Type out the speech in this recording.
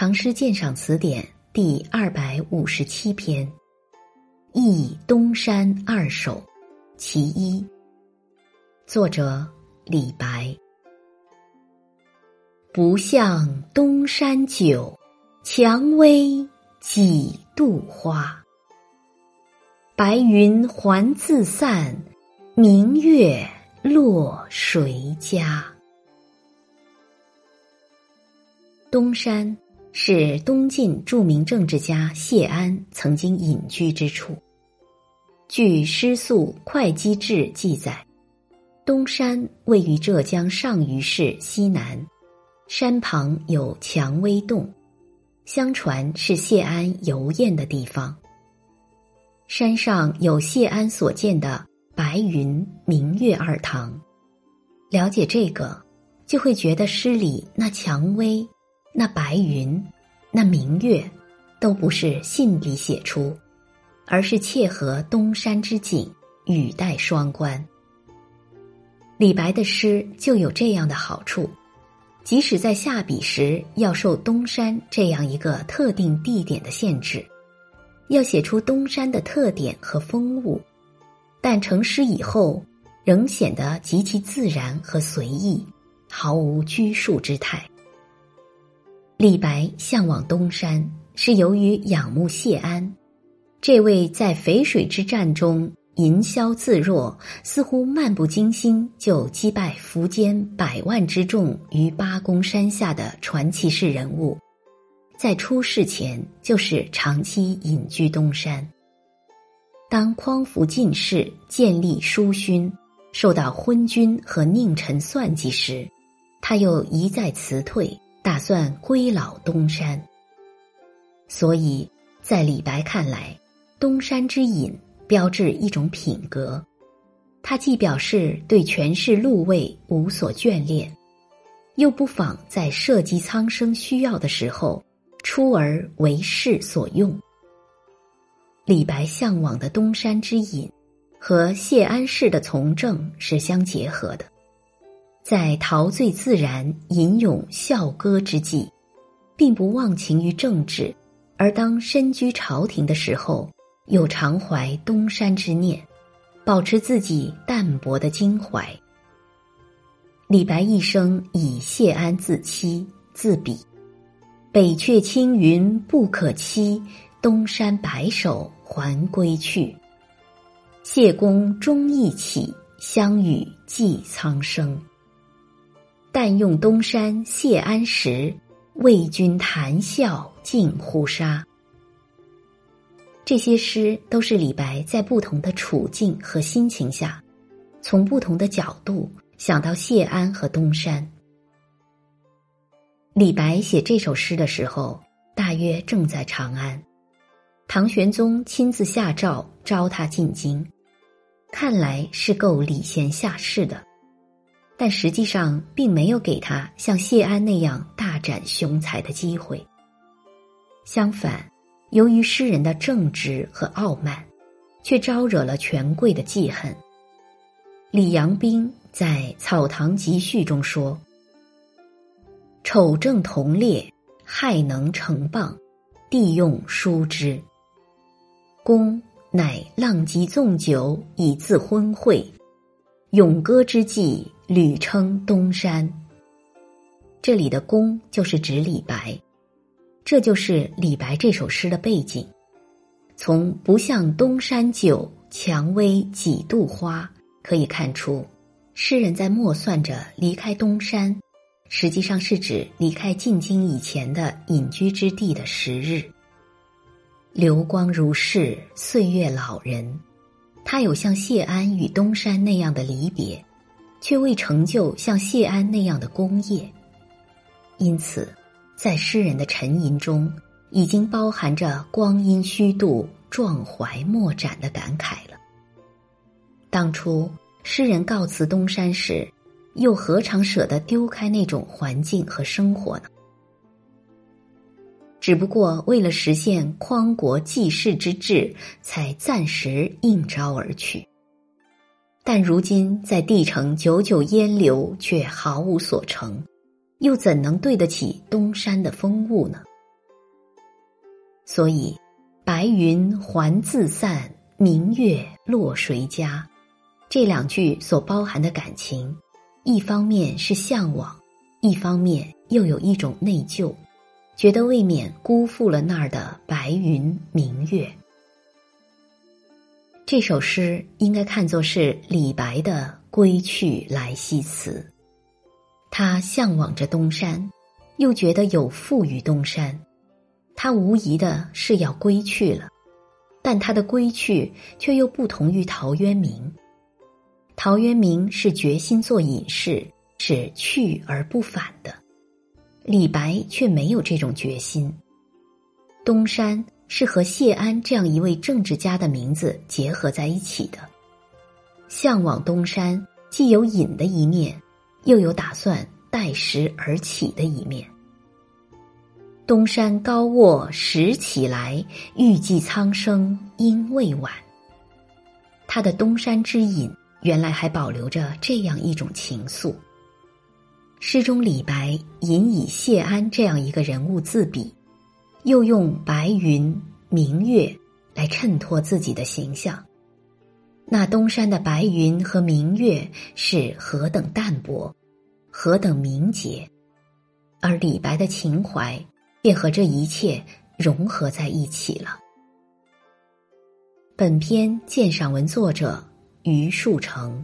唐诗鉴赏词典》第二百五十七篇，《忆东山二首·其一》，作者李白。不向东山酒，蔷薇几度花。白云还自散，明月落谁家？东山。是东晋著名政治家谢安曾经隐居之处。据《诗宿会稽志》记载，东山位于浙江上虞市西南，山旁有蔷薇洞，相传是谢安游宴的地方。山上有谢安所建的白云、明月二堂。了解这个，就会觉得诗里那蔷薇。那白云，那明月，都不是信里写出，而是切合东山之景，语带双关。李白的诗就有这样的好处，即使在下笔时要受东山这样一个特定地点的限制，要写出东山的特点和风物，但成诗以后，仍显得极其自然和随意，毫无拘束之态。李白向往东山，是由于仰慕谢安，这位在淝水之战中吟啸自若，似乎漫不经心就击败苻坚百万之众于八公山下的传奇式人物，在出世前就是长期隐居东山。当匡扶进士，建立书勋，受到昏君和佞臣算计时，他又一再辞退。打算归老东山，所以在李白看来，东山之隐标志一种品格。他既表示对权势禄位无所眷恋，又不妨在涉及苍生需要的时候出而为世所用。李白向往的东山之隐，和谢安氏的从政是相结合的。在陶醉自然、吟咏笑歌之际，并不忘情于政治；而当身居朝廷的时候，又常怀东山之念，保持自己淡泊的襟怀。李白一生以谢安自欺自比：“北阙青云不可期，东山白首还归去。谢公终一起，相与寄苍生。”但用东山谢安时，为君谈笑尽呼杀。这些诗都是李白在不同的处境和心情下，从不同的角度想到谢安和东山。李白写这首诗的时候，大约正在长安，唐玄宗亲自下诏召他进京，看来是够礼贤下士的。但实际上并没有给他像谢安那样大展雄才的机会。相反，由于诗人的正直和傲慢，却招惹了权贵的记恨。李阳冰在《草堂集序》中说：“丑正同列，害能成谤，帝用疏之。公乃浪迹纵酒，以自昏诲。咏歌之际。”屡称东山，这里的“公”就是指李白，这就是李白这首诗的背景。从“不向东山酒，蔷薇几度花”可以看出，诗人在默算着离开东山，实际上是指离开进京以前的隐居之地的时日。流光如逝，岁月老人，他有像谢安与东山那样的离别。却未成就像谢安那样的功业，因此，在诗人的沉吟中，已经包含着光阴虚度、壮怀莫展的感慨了。当初诗人告辞东山时，又何尝舍得丢开那种环境和生活呢？只不过为了实现匡国济世之志，才暂时应召而去。但如今在帝城久久烟流，却毫无所成，又怎能对得起东山的风物呢？所以“白云还自散，明月落谁家”这两句所包含的感情，一方面是向往，一方面又有一种内疚，觉得未免辜负了那儿的白云明月。这首诗应该看作是李白的归去来兮词。他向往着东山，又觉得有负于东山，他无疑的是要归去了，但他的归去却又不同于陶渊明。陶渊明是决心做隐士，是去而不返的，李白却没有这种决心。东山是和谢安这样一位政治家的名字结合在一起的，向往东山既有隐的一面。又有打算待时而起的一面。东山高卧时起来，欲济苍生应未晚。他的东山之隐，原来还保留着这样一种情愫。诗中李白引以谢安这样一个人物自比，又用白云、明月来衬托自己的形象。那东山的白云和明月是何等淡泊，何等明洁，而李白的情怀便和这一切融合在一起了。本篇鉴赏文作者余树成。